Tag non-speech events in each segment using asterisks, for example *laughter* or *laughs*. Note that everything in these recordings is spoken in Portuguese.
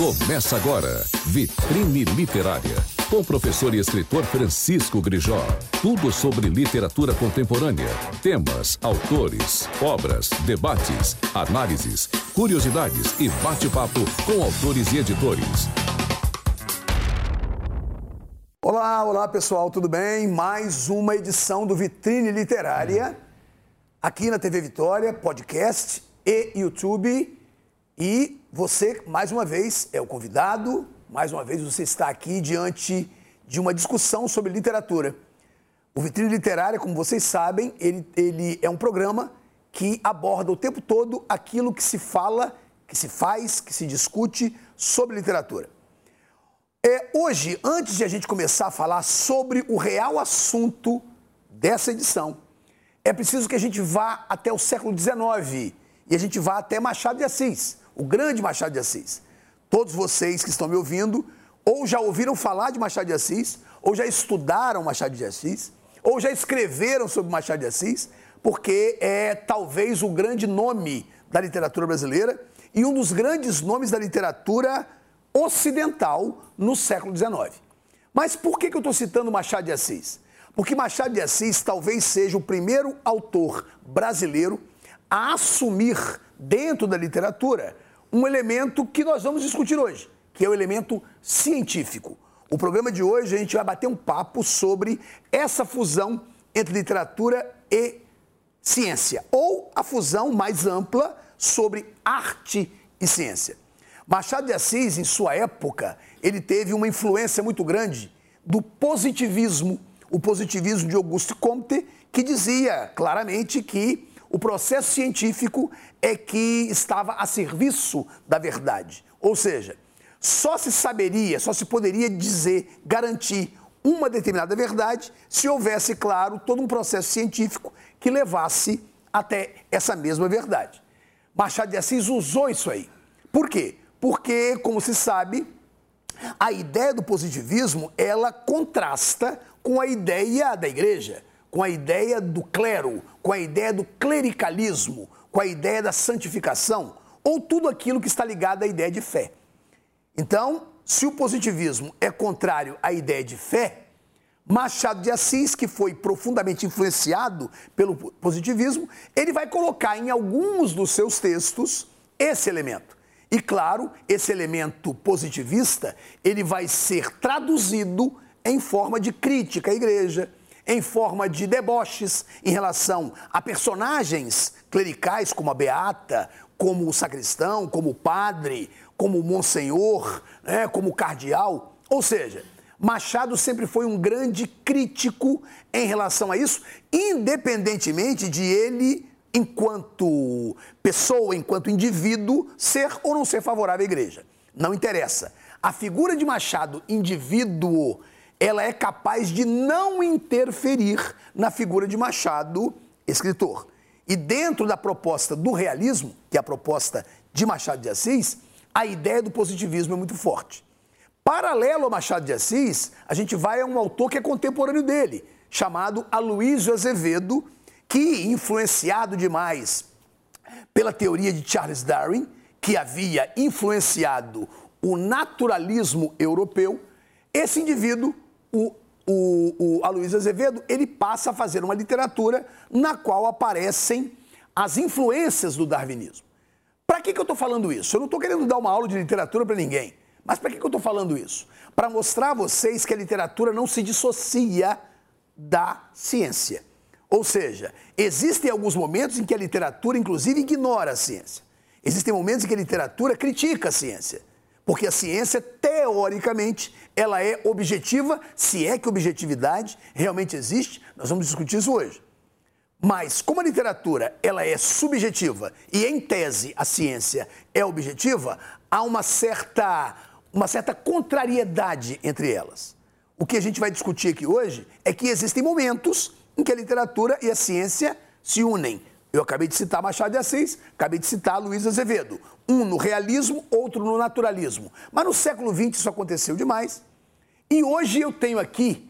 Começa agora, Vitrine Literária, com o professor e escritor Francisco Grijó. Tudo sobre literatura contemporânea, temas, autores, obras, debates, análises, curiosidades e bate-papo com autores e editores. Olá, olá pessoal, tudo bem? Mais uma edição do Vitrine Literária, aqui na TV Vitória, podcast e YouTube. E você, mais uma vez, é o convidado, mais uma vez você está aqui diante de uma discussão sobre literatura. O Vitrine Literária, como vocês sabem, ele, ele é um programa que aborda o tempo todo aquilo que se fala, que se faz, que se discute sobre literatura. É, hoje, antes de a gente começar a falar sobre o real assunto dessa edição, é preciso que a gente vá até o século XIX e a gente vá até Machado de Assis o grande Machado de Assis. Todos vocês que estão me ouvindo, ou já ouviram falar de Machado de Assis, ou já estudaram Machado de Assis, ou já escreveram sobre Machado de Assis, porque é talvez o grande nome da literatura brasileira e um dos grandes nomes da literatura ocidental no século XIX. Mas por que, eu estou citando Machado de Assis? Porque Machado de Assis talvez seja o primeiro autor brasileiro a assumir dentro da literatura um elemento que nós vamos discutir hoje, que é o elemento científico. O programa de hoje a gente vai bater um papo sobre essa fusão entre literatura e ciência, ou a fusão mais ampla sobre arte e ciência. Machado de Assis, em sua época, ele teve uma influência muito grande do positivismo, o positivismo de Auguste Comte, que dizia claramente que o processo científico é que estava a serviço da verdade. Ou seja, só se saberia, só se poderia dizer, garantir uma determinada verdade se houvesse, claro, todo um processo científico que levasse até essa mesma verdade. Machado de Assis usou isso aí. Por quê? Porque, como se sabe, a ideia do positivismo, ela contrasta com a ideia da igreja com a ideia do clero, com a ideia do clericalismo, com a ideia da santificação, ou tudo aquilo que está ligado à ideia de fé. Então, se o positivismo é contrário à ideia de fé, Machado de Assis, que foi profundamente influenciado pelo positivismo, ele vai colocar em alguns dos seus textos esse elemento. E claro, esse elemento positivista, ele vai ser traduzido em forma de crítica à igreja, em forma de deboches em relação a personagens clericais como a Beata, como o sacristão, como o padre, como o monsenhor, né, como o cardeal. Ou seja, Machado sempre foi um grande crítico em relação a isso, independentemente de ele, enquanto pessoa, enquanto indivíduo, ser ou não ser favorável à igreja. Não interessa. A figura de Machado, indivíduo, ela é capaz de não interferir na figura de Machado, escritor. E dentro da proposta do realismo, que é a proposta de Machado de Assis, a ideia do positivismo é muito forte. Paralelo a Machado de Assis, a gente vai a um autor que é contemporâneo dele, chamado Aloysio Azevedo, que, influenciado demais pela teoria de Charles Darwin, que havia influenciado o naturalismo europeu, esse indivíduo o, o, o Aloysio Azevedo ele passa a fazer uma literatura na qual aparecem as influências do darwinismo. Para que, que eu estou falando isso? Eu não estou querendo dar uma aula de literatura para ninguém. Mas para que, que eu estou falando isso? Para mostrar a vocês que a literatura não se dissocia da ciência. Ou seja, existem alguns momentos em que a literatura, inclusive, ignora a ciência. Existem momentos em que a literatura critica a ciência. Porque a ciência, teoricamente, ela é objetiva, se é que objetividade realmente existe, nós vamos discutir isso hoje. Mas como a literatura ela é subjetiva e em tese a ciência é objetiva, há uma certa uma certa contrariedade entre elas. O que a gente vai discutir aqui hoje é que existem momentos em que a literatura e a ciência se unem. Eu acabei de citar Machado de Assis, acabei de citar Luiz Azevedo. Um no realismo, outro no naturalismo. Mas no século XX isso aconteceu demais. E hoje eu tenho aqui,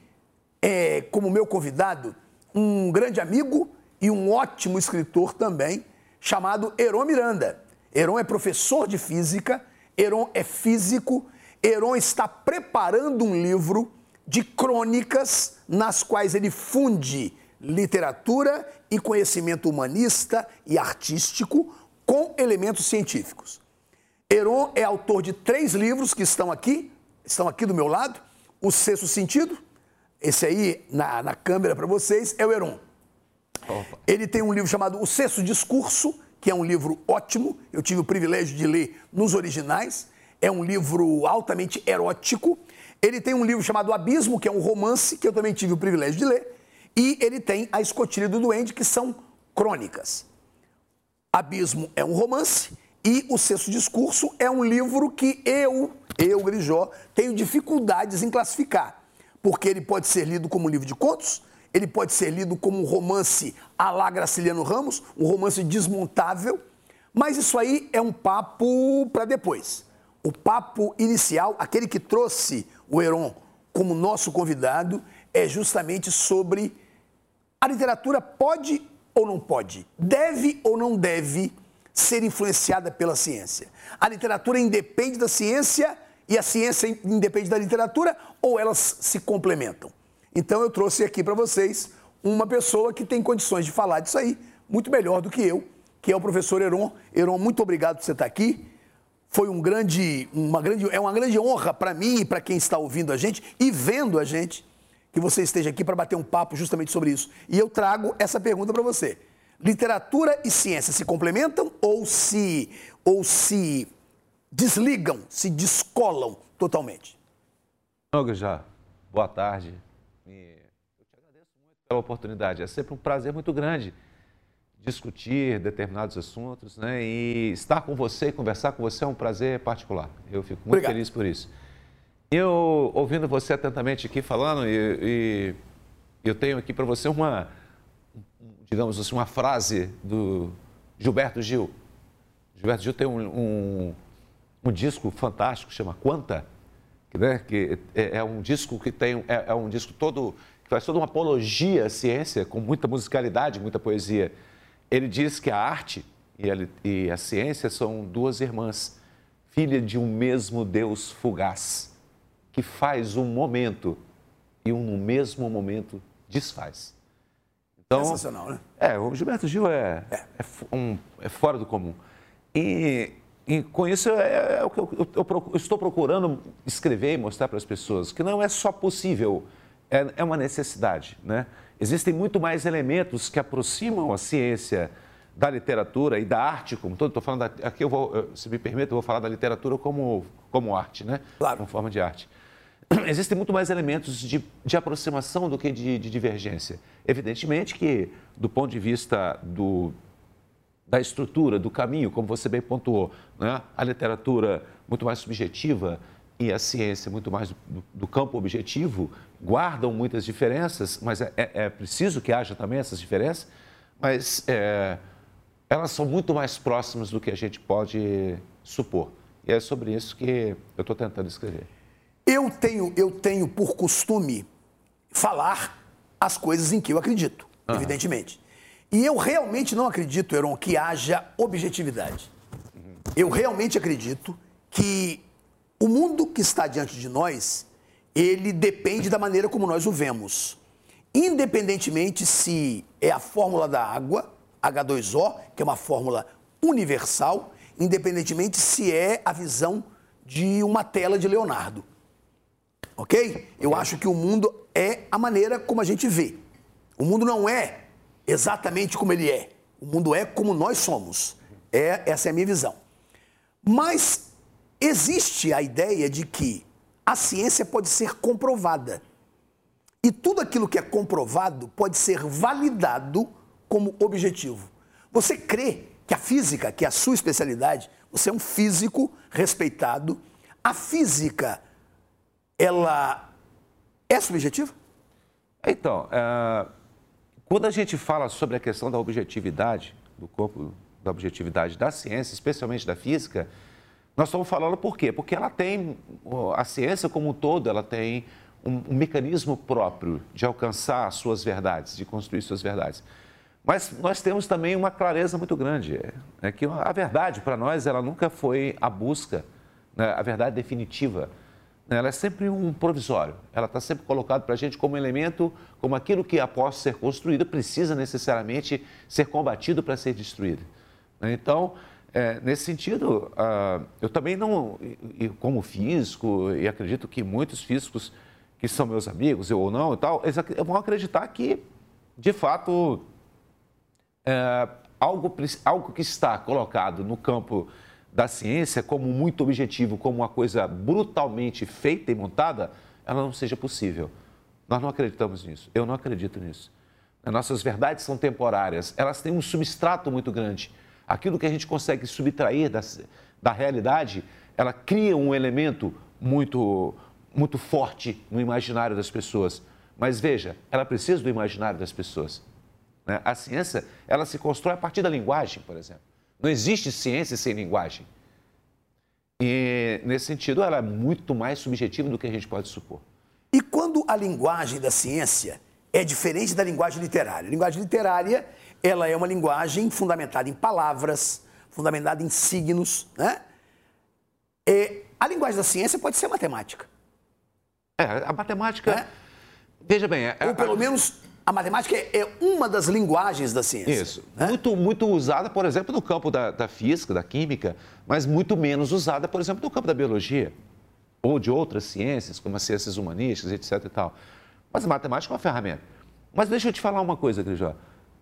é, como meu convidado, um grande amigo e um ótimo escritor também, chamado Heron Miranda. Heron é professor de física, Heron é físico, Heron está preparando um livro de crônicas nas quais ele funde literatura e conhecimento humanista e artístico com elementos científicos. Heron é autor de três livros que estão aqui, estão aqui do meu lado. O Sexto Sentido, esse aí na, na câmera para vocês, é o Heron. Opa. Ele tem um livro chamado O Sexto Discurso, que é um livro ótimo, eu tive o privilégio de ler nos originais. É um livro altamente erótico. Ele tem um livro chamado Abismo, que é um romance, que eu também tive o privilégio de ler. E ele tem A Escotilha do Duende, que são crônicas. Abismo é um romance e O Sexto Discurso é um livro que eu, eu, Grijó, tenho dificuldades em classificar. Porque ele pode ser lido como um livro de contos, ele pode ser lido como um romance à la Graciliano Ramos, um romance desmontável, mas isso aí é um papo para depois. O papo inicial, aquele que trouxe o Heron como nosso convidado, é justamente sobre a literatura pode ou não pode, deve ou não deve ser influenciada pela ciência. A literatura independe da ciência e a ciência independe da literatura ou elas se complementam. Então eu trouxe aqui para vocês uma pessoa que tem condições de falar disso aí muito melhor do que eu, que é o professor Heron. Heron, muito obrigado por você estar aqui. Foi um grande, uma grande, é uma grande honra para mim e para quem está ouvindo a gente e vendo a gente que você esteja aqui para bater um papo justamente sobre isso. E eu trago essa pergunta para você. Literatura e ciência se complementam ou se ou se desligam, se descolam totalmente? Não, já. Boa tarde. Eu te agradeço muito pela oportunidade. É sempre um prazer muito grande discutir determinados assuntos, né? E estar com você e conversar com você é um prazer particular. Eu fico muito Obrigado. feliz por isso. Eu, ouvindo você atentamente aqui falando, e, e eu tenho aqui para você uma, digamos assim, uma frase do Gilberto Gil. Gilberto Gil tem um, um, um disco fantástico, chama Quanta, que, né, que é, é, um disco que tem, é, é um disco todo, que faz toda uma apologia à ciência, com muita musicalidade, muita poesia. Ele diz que a arte e a, e a ciência são duas irmãs, filha de um mesmo Deus fugaz que faz um momento e um no mesmo momento desfaz. Então, Sensacional, né? É, o Gilberto Gil é, é. é, um, é fora do comum. E, e com isso é, é o que eu, eu, eu, estou procurando escrever e mostrar para as pessoas que não é só possível, é, é uma necessidade. Né? Existem muito mais elementos que aproximam a ciência da literatura e da arte como todo. Estou falando da, aqui eu vou, se me permite, eu vou falar da literatura como como arte, né? Claro. Como forma de arte. *clears throat* Existem muito mais elementos de, de aproximação do que de, de, divergência. Evidentemente que, do ponto de vista do, da estrutura, do caminho, como você bem pontuou, né? a literatura muito mais subjetiva e a ciência muito mais do, do campo objetivo guardam muitas diferenças, mas é, é, é, preciso que haja também essas diferenças, mas é, elas são muito mais próximas do que a gente pode supor. E é sobre isso que eu estou tentando escrever. Eu tenho, eu tenho por costume falar as coisas em que eu acredito, uhum. evidentemente. E eu realmente não acredito, Heron, que haja objetividade. Eu realmente acredito que o mundo que está diante de nós, ele depende da maneira como nós o vemos. Independentemente se é a fórmula da água, H2O, que é uma fórmula universal, independentemente se é a visão de uma tela de Leonardo. Ok? Eu acho que o mundo é a maneira como a gente vê. O mundo não é exatamente como ele é. O mundo é como nós somos. É, essa é a minha visão. Mas existe a ideia de que a ciência pode ser comprovada. E tudo aquilo que é comprovado pode ser validado como objetivo. Você crê que a física, que é a sua especialidade, você é um físico respeitado. A física, ela é subjetiva? Então, é, quando a gente fala sobre a questão da objetividade do corpo, da objetividade da ciência, especialmente da física, nós estamos falando por quê? Porque ela tem, a ciência como um todo, ela tem um, um mecanismo próprio de alcançar suas verdades, de construir suas verdades. Mas nós temos também uma clareza muito grande, é que a verdade para nós ela nunca foi a busca né, a verdade definitiva. Ela é sempre um provisório. Ela está sempre colocada para a gente como elemento, como aquilo que após ser construído precisa necessariamente ser combatido para ser destruído. Né, então, é, nesse sentido, uh, eu também não, como físico, e acredito que muitos físicos que são meus amigos, eu ou não e tal, eles vão acreditar que, de fato, é, algo, algo que está colocado no campo da ciência como muito objetivo, como uma coisa brutalmente feita e montada, ela não seja possível. Nós não acreditamos nisso. Eu não acredito nisso. Nossas verdades são temporárias, elas têm um substrato muito grande aquilo que a gente consegue subtrair da, da realidade, ela cria um elemento muito, muito forte no imaginário das pessoas. Mas veja, ela precisa do imaginário das pessoas. Né? A ciência, ela se constrói a partir da linguagem, por exemplo. Não existe ciência sem linguagem. E, nesse sentido, ela é muito mais subjetiva do que a gente pode supor. E quando a linguagem da ciência é diferente da linguagem literária? A linguagem literária ela é uma linguagem fundamentada em palavras, fundamentada em signos, né? E a linguagem da ciência pode ser matemática. É, a matemática. É? Veja bem. É, Ou pelo a... menos a matemática é, é uma das linguagens da ciência. Isso. Né? Muito, muito usada, por exemplo, no campo da, da, física, da química, mas muito menos usada, por exemplo, no campo da biologia. Ou de outras ciências, como as ciências humanísticas, etc. e tal. Mas a matemática é uma ferramenta. Mas deixa eu te falar uma coisa, Grijó.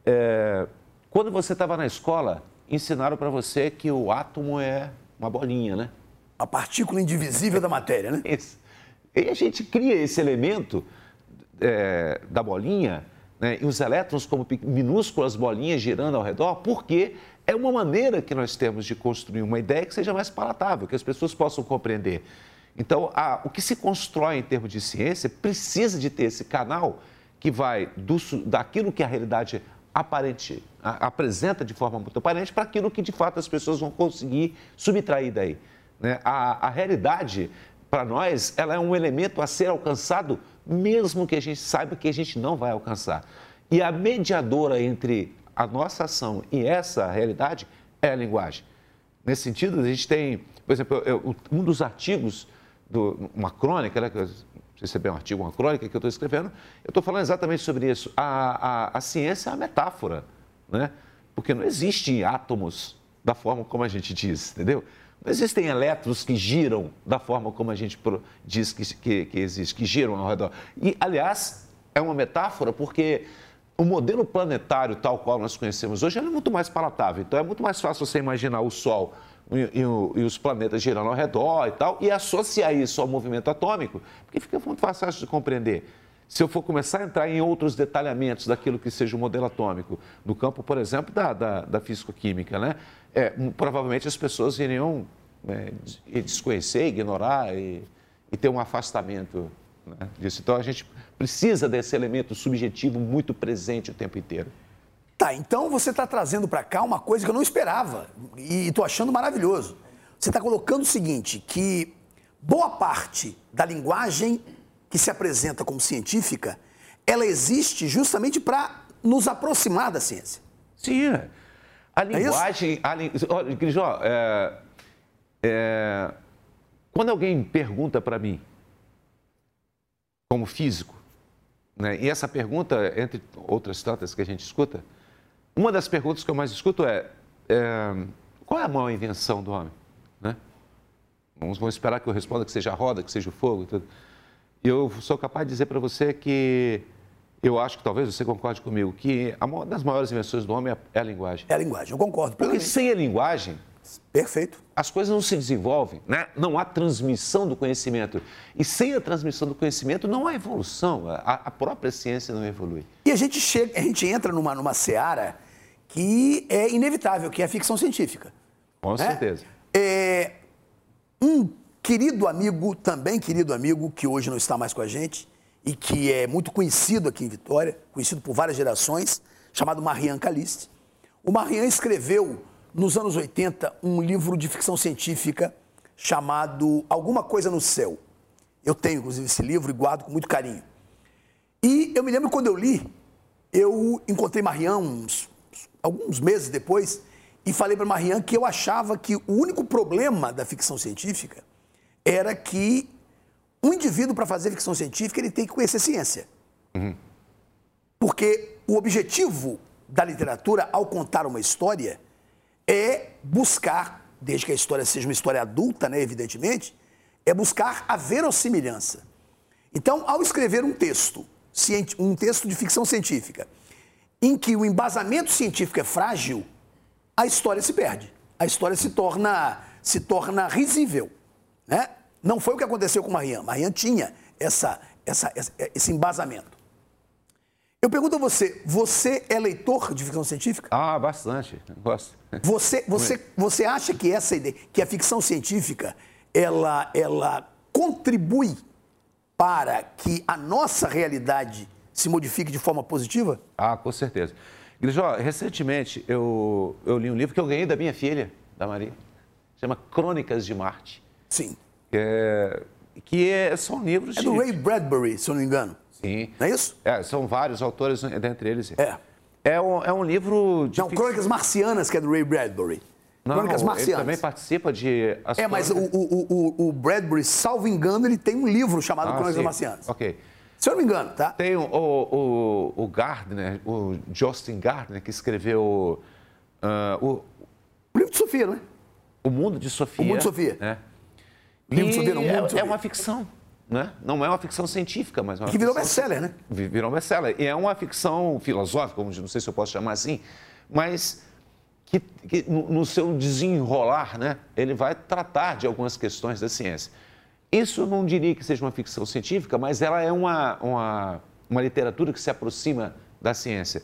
É, quando você estava na escola, ensinaram para você que o átomo é uma bolinha, né? A partícula indivisível da matéria, né? *laughs* Isso. E a gente cria esse elemento é, da bolinha, né, e os elétrons como minúsculas bolinhas girando ao redor, porque é uma maneira que nós temos de construir uma ideia que seja mais palatável, que as pessoas possam compreender. Então, a, o que se constrói em termos de ciência precisa de ter esse canal que vai do, daquilo que a realidade aparente, a, apresenta de forma muito aparente para aquilo que de fato as pessoas vão conseguir subtrair daí. Né? A, a realidade, para nós, ela é um elemento a ser alcançado, mesmo que a gente saiba que a gente não vai alcançar. E a mediadora entre a nossa ação e essa realidade é a linguagem. Nesse sentido, a gente tem, por exemplo, eu, um dos artigos, do, uma crônica, né, receber um artigo, uma crônica que eu estou escrevendo, eu estou falando exatamente sobre isso. A, a, a ciência é uma metáfora, né? porque não existem átomos da forma como a gente diz, entendeu? Não existem elétrons que giram da forma como a gente diz que, que, que existe, que giram ao redor. E, aliás, é uma metáfora porque o modelo planetário tal qual nós conhecemos hoje é muito mais palatável. Então, é muito mais fácil você imaginar o Sol e, e, e, os planetas girando ao redor e tal, e associar isso ao movimento atômico, porque fica muito fácil de compreender. Se eu for começar a entrar em outros detalhamentos daquilo que seja o modelo atômico, no campo, por exemplo, da, da, da físico-química, né? É, provavelmente as pessoas iriam é, desconhecer, ignorar e, e, ter um afastamento né, disso. Então a gente precisa desse elemento subjetivo muito presente o tempo inteiro. Tá, então você está trazendo para cá uma coisa que eu não esperava e estou achando maravilhoso. Você está colocando o seguinte, que boa parte da linguagem que se apresenta como científica, ela existe justamente para nos aproximar da ciência. Sim, é. A linguagem... É a li... Olha, Grijó, é, é, quando alguém pergunta para mim, como físico, né, e essa pergunta, entre outras tantas que a gente escuta, uma das perguntas que eu mais escuto é, é qual é a maior invenção do homem? Né? Vamos, vamos esperar que eu responda que seja a roda, que seja o fogo. Tudo. E eu sou capaz de dizer para você que eu acho que talvez você concorde comigo que uma das maiores invenções do homem é a linguagem. É a linguagem, eu concordo. Porque sem a linguagem, Perfeito. As coisas não se desenvolvem, né? não há transmissão do conhecimento. E sem a transmissão do conhecimento não há evolução. A, a própria ciência não evolui. E a gente chega, a gente entra numa, numa seara que é inevitável, que é a ficção científica. Com né? certeza. É, um querido amigo, também querido amigo, que hoje não está mais com a gente e que é muito conhecido aqui em Vitória, conhecido por várias gerações, chamado Marian Caliste. O Marian escreveu, nos anos 80, um livro de ficção científica chamado Alguma Coisa no Céu. Eu tenho, inclusive, esse livro e guardo com muito carinho. E eu me lembro quando eu li, eu encontrei Marian uns alguns meses depois, e falei para Marianne que eu achava que o único problema da ficção científica era que um indivíduo, para fazer ficção científica, ele tem que conhecer ciência. Porque o objetivo da literatura, ao contar uma história, é buscar, desde que a história seja uma história adulta, né, evidentemente, é buscar a verossimilhança. Então, ao escrever um texto, um texto de ficção científica, em que o embasamento científico é frágil, a história se perde. A história se torna, se torna risível. Né? Não foi o que aconteceu com Marianne. Marianne tinha essa, essa, esse embasamento. Eu pergunto a você, você é leitor de ficção científica? Ah, bastante. Gosto. Você, *laughs* você, você acha que essa ideia, que a ficção científica, ela, ela contribui para que a nossa realidade se modifique de forma positiva? Ah, com certeza. Grijó, recentemente eu, eu li um livro que eu ganhei da minha filha, da Maria. Chama Crônicas de Marte. Sim. É, que é, são livros é de... do Ray Bradbury, se eu não me engano. Sim. Não é isso? É, são vários autores, dentre eles. É. É um, é um livro de. Não. Crônicas Marcianas, que é do Ray Bradbury. Não, Crônicas Marcianas. Ele também participa de. é, mas o, o, o, o, Bradbury, salvo engano, ele tem um livro chamado ah, Crônicas sim. Marcianas. Ok. Se eu não me engano, tá? Tem o, o, o Gardner, o Justin Gardner, que escreveu uh, o, o livro de Sofia, não é? O Mundo de Sofia. O Mundo de Sofia. É. O livro de Sofia, não, o Mundo é, é uma ficção. Né? Não é uma ficção científica, mas uma que virou best-seller, né? Virou best-seller. E é uma ficção filosófica, não sei se eu posso chamar assim, mas que, que no, no, seu desenrolar, né, ele vai tratar de algumas questões da ciência. Isso eu não diria que seja uma ficção científica, mas ela é uma, uma, uma literatura que se aproxima da ciência.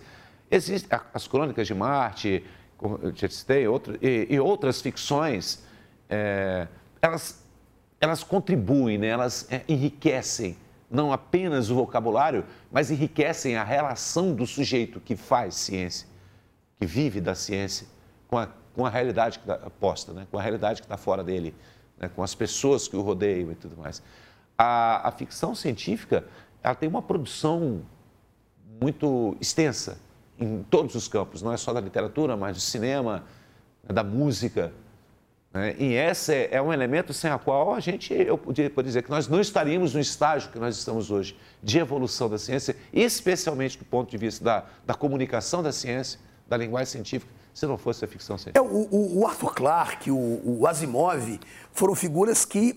Existem as Crônicas de Marte, como eu já citei, outro, e, e outras ficções, é, elas, elas contribuem, né, elas é, enriquecem não apenas o vocabulário, mas enriquecem a relação do sujeito que faz ciência, que vive da ciência, com a, com a realidade que está posta, né? com a realidade que está fora dele, né? com as pessoas que o rodeiam e tudo mais. A, a ficção científica ela tem uma produção muito extensa em todos os campos, não é só da literatura, mas do cinema, da música. Né? E esse é, é um elemento sem a qual a gente, eu poderia dizer que nós não estaríamos no estágio que nós estamos hoje de evolução da ciência, especialmente do ponto de vista da, da comunicação da ciência, da linguagem científica, se não fosse a ficção científica. É, o, o, Arthur Clarke, o, o Asimov, foram figuras que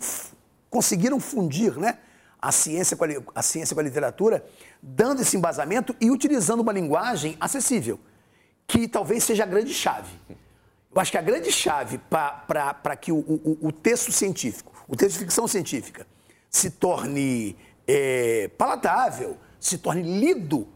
conseguiram fundir né, a, ciência com a, a ciência com a literatura, dando esse embasamento e utilizando uma linguagem acessível, que talvez seja a grande chave. Eu acho que a grande chave para que o, o, o, texto científico, o texto de ficção científica, se torne é, palatável, se torne lido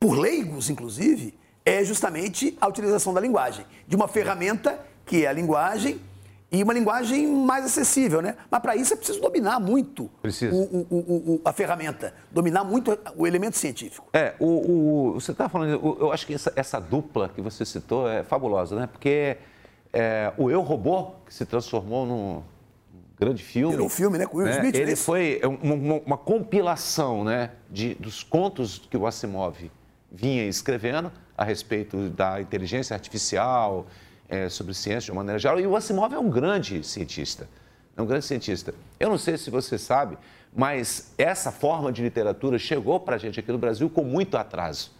por leigos, inclusive, é justamente a utilização da linguagem, de uma ferramenta que é a linguagem e uma linguagem mais acessível, né? Mas para isso é preciso dominar muito o, o, o, a ferramenta, dominar muito o elemento científico. É, o, você está falando, eu acho que essa, essa, dupla que você citou é fabulosa, né? Porque é, o Eu Robô, que se transformou num grande filme. Virou um filme, né? Com Will né? Smith. Ele né? foi uma, uma, uma, compilação, né? De, dos contos que o Asimov vinha escrevendo a respeito da inteligência artificial, é, sobre ciência de uma maneira geral. E o Asimov é um grande cientista. É um grande cientista. Eu não sei se você sabe, mas essa forma de literatura chegou para a gente aqui no Brasil com muito atraso.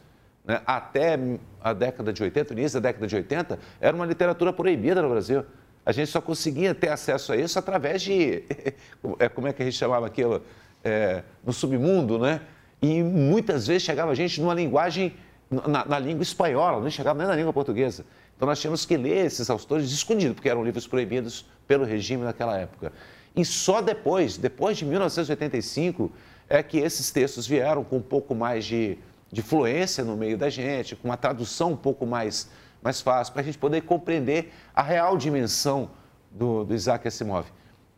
Né? Até a década de 80, o início da década de 80, era uma literatura proibida no Brasil. A gente só conseguia ter acesso a isso através de. *laughs* É, como é que a gente chamava aquilo? É, no submundo, né? E muitas vezes chegava a gente numa linguagem na, na, língua espanhola, não chegava nem na língua portuguesa. Então nós tínhamos que ler esses autores escondidos, porque eram livros proibidos pelo regime naquela época. E só depois, depois de 1985, é que esses textos vieram com um pouco mais de, de fluência no meio da gente, com uma tradução um pouco mais, mais fácil, para a gente poder compreender a real dimensão do, do Isaac Asimov.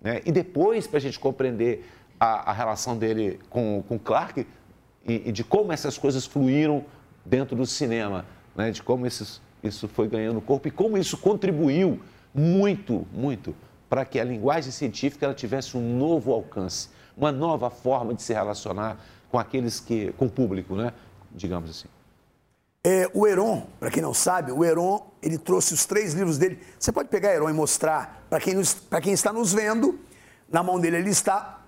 Né? E depois, para a gente compreender a, a, relação dele com, com Clark e, e de como essas coisas fluíram dentro do cinema, né? de como isso, isso foi ganhando corpo e como isso contribuiu muito, muito para que a linguagem científica ela tivesse um novo alcance, uma nova forma de se relacionar com aqueles que, com o público, né? digamos assim. É, o Heron, para quem não sabe, o Heron, ele trouxe os três livros dele. Você pode pegar Heron e mostrar para quem, quem está nos vendo Na mão dele ele está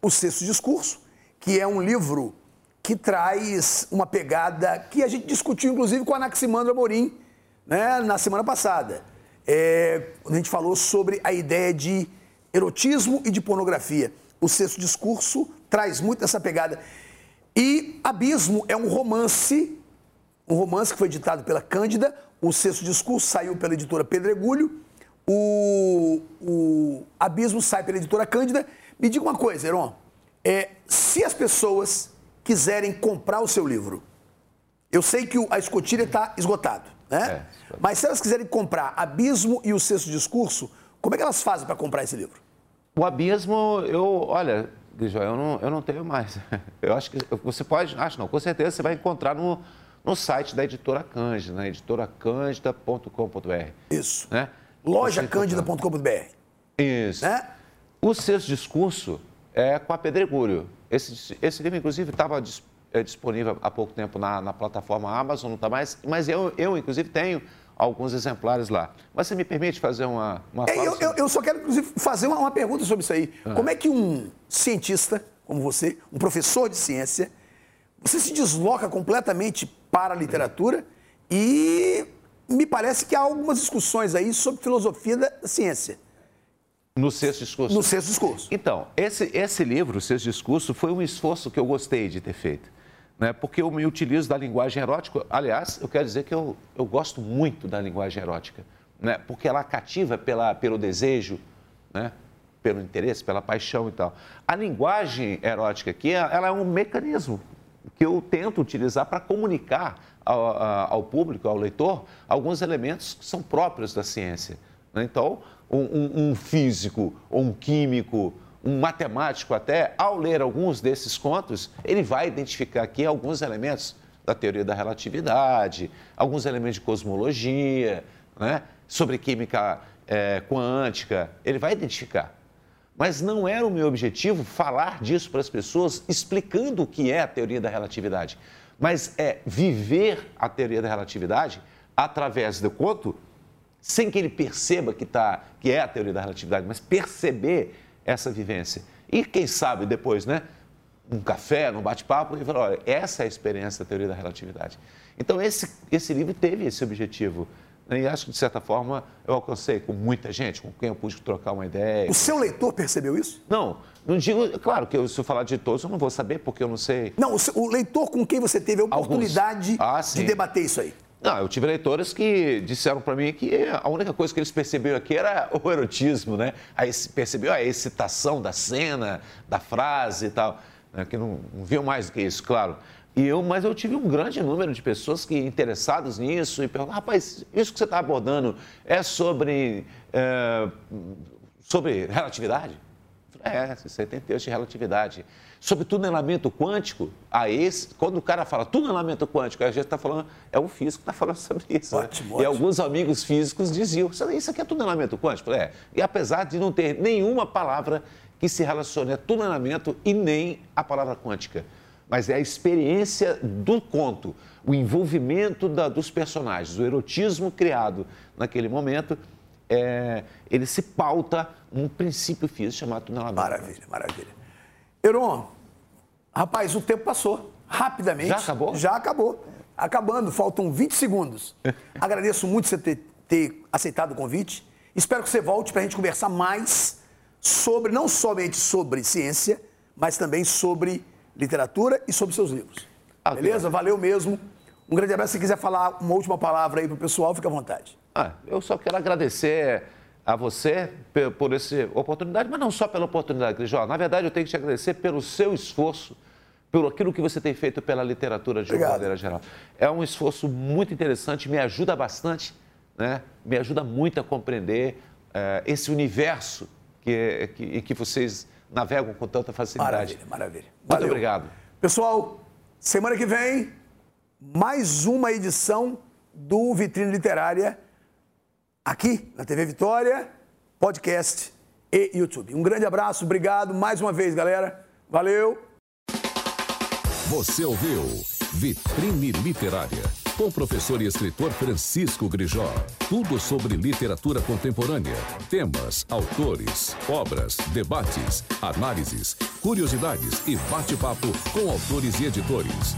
O Sexto Discurso, que é um livro que traz uma pegada que a gente discutiu, inclusive, com a Anaximandra Morim, né, na semana passada. É, a gente falou sobre a ideia de erotismo e de pornografia. O Sexto Discurso traz muito essa pegada. E Abismo é um romance, um romance que foi editado pela Cândida. O Sexto Discurso saiu pela editora Pedregulho. O, o Abismo sai pela editora Cândida. Me diga uma coisa, Heron. É, se as pessoas quiserem comprar o seu livro, eu sei que a escotilha está esgotado, né? É, Mas se elas quiserem comprar Abismo e o Sexto Discurso, como é que elas fazem para comprar esse livro? O Abismo, eu, olha, eu não, eu não tenho mais. *laughs* Eu acho que você pode, acho não, com certeza você vai encontrar no, no site da editora Cândida, né? editoracândida.com.br. Isso. Né? Lojacândida.com.br. Isso. Né? O sexto discurso é com a Pedregulho. Esse, esse livro, inclusive, estava é, disponível há pouco tempo na, na plataforma Amazon, não está mais, mas eu, eu, inclusive, tenho alguns exemplares lá. Mas você me permite fazer uma, uma é, eu, eu, eu, só quero, inclusive, fazer uma, uma pergunta sobre isso aí. Ah. Como é que um cientista como você, um professor de ciência, você se desloca completamente para a literatura e me parece que há algumas discussões aí sobre filosofia da ciência. No sexto discurso? No sexto discurso. Então, esse, esse livro, o sexto discurso, foi um esforço que eu gostei de ter feito. Né? Porque eu me utilizo da linguagem erótica. Aliás, eu quero dizer que eu, eu gosto muito da linguagem erótica. Né? Porque ela cativa pela, pelo desejo, né? pelo interesse, pela paixão e tal. A linguagem erótica aqui, ela é um mecanismo que eu tento utilizar para comunicar ao, ao, público, ao leitor, alguns elementos que são próprios da ciência. Né? Então, um, um físico, ou um químico, um matemático até, ao ler alguns desses contos, ele vai identificar aqui alguns elementos da teoria da relatividade, alguns elementos de cosmologia, né? sobre química é, quântica, ele vai identificar. Mas não era o meu objetivo falar disso para as pessoas, explicando o que é a teoria da relatividade, mas é viver a teoria da relatividade através do conto sem que ele perceba que, tá, que é a teoria da relatividade, mas perceber essa vivência. E quem sabe depois, né? Um café, num bate-papo, e falar, olha, essa é a experiência da teoria da relatividade. Então, esse, esse livro teve esse objetivo. Né? E acho que, de certa forma, eu alcancei com muita gente, com quem eu pude trocar uma ideia. O seu leitor percebeu isso? Não, não digo. Claro que eu, se eu falar de todos, eu não vou saber, porque eu não sei. Não, o, seu, o leitor com quem você teve a oportunidade ah, de debater isso aí. Não, eu tive leitores que disseram para mim que a única coisa que eles perceberam aqui era o erotismo, né? Aí percebeu a excitação da cena, da frase e tal, né? que não, não viam mais do que isso, claro. E eu, mas eu tive um grande número de pessoas que interessadas nisso e perguntaram, rapaz, isso que você está abordando é sobre, é, sobre relatividade? É, você tem texto de relatividade sobre tunelamento quântico, a esse, quando o cara fala tunelamento quântico, a gente está falando, é o físico que está falando *laughs* sobre isso. Ótimo, né? ótimo. E alguns amigos físicos diziam, isso aqui é tunelamento quântico? É. E apesar de não ter nenhuma palavra que se relacione a tunelamento e nem a palavra quântica. Mas é a experiência do conto, o envolvimento da, dos personagens, o erotismo criado naquele momento, é, ele se pauta num princípio físico chamado tunelamento. Maravilha, maravilha. Heron, rapaz, o tempo passou rapidamente. Já acabou? Já acabou. Acabando, faltam 20 segundos. *laughs* Agradeço muito você ter, ter aceitado o convite. Espero que você volte para a gente conversar mais sobre, não somente sobre ciência, mas também sobre literatura e sobre seus livros. Ah, Beleza? Valeu mesmo. Um grande abraço. Se quiser falar uma última palavra aí para o pessoal, fica à vontade. Ah, eu só quero agradecer a você por essa oportunidade, mas não só pela oportunidade, Crijó. Na verdade, eu tenho que te agradecer pelo seu esforço, pelo aquilo que você tem feito pela literatura de uma maneira geral. É um esforço muito interessante, me ajuda bastante, né? me ajuda muito a compreender uh, esse universo que, que, que vocês navegam com tanta facilidade. Maravilha, maravilha. Muito Valeu. obrigado. Pessoal, semana que vem, mais uma edição do Vitrine Literária aqui na TV Vitória, podcast e YouTube. Um grande abraço, obrigado mais uma vez, galera. Valeu! Você ouviu Vitrine Literária com o professor e escritor Francisco Grijó. Tudo sobre literatura contemporânea, temas, autores, obras, debates, análises, curiosidades e bate-papo com autores e editores.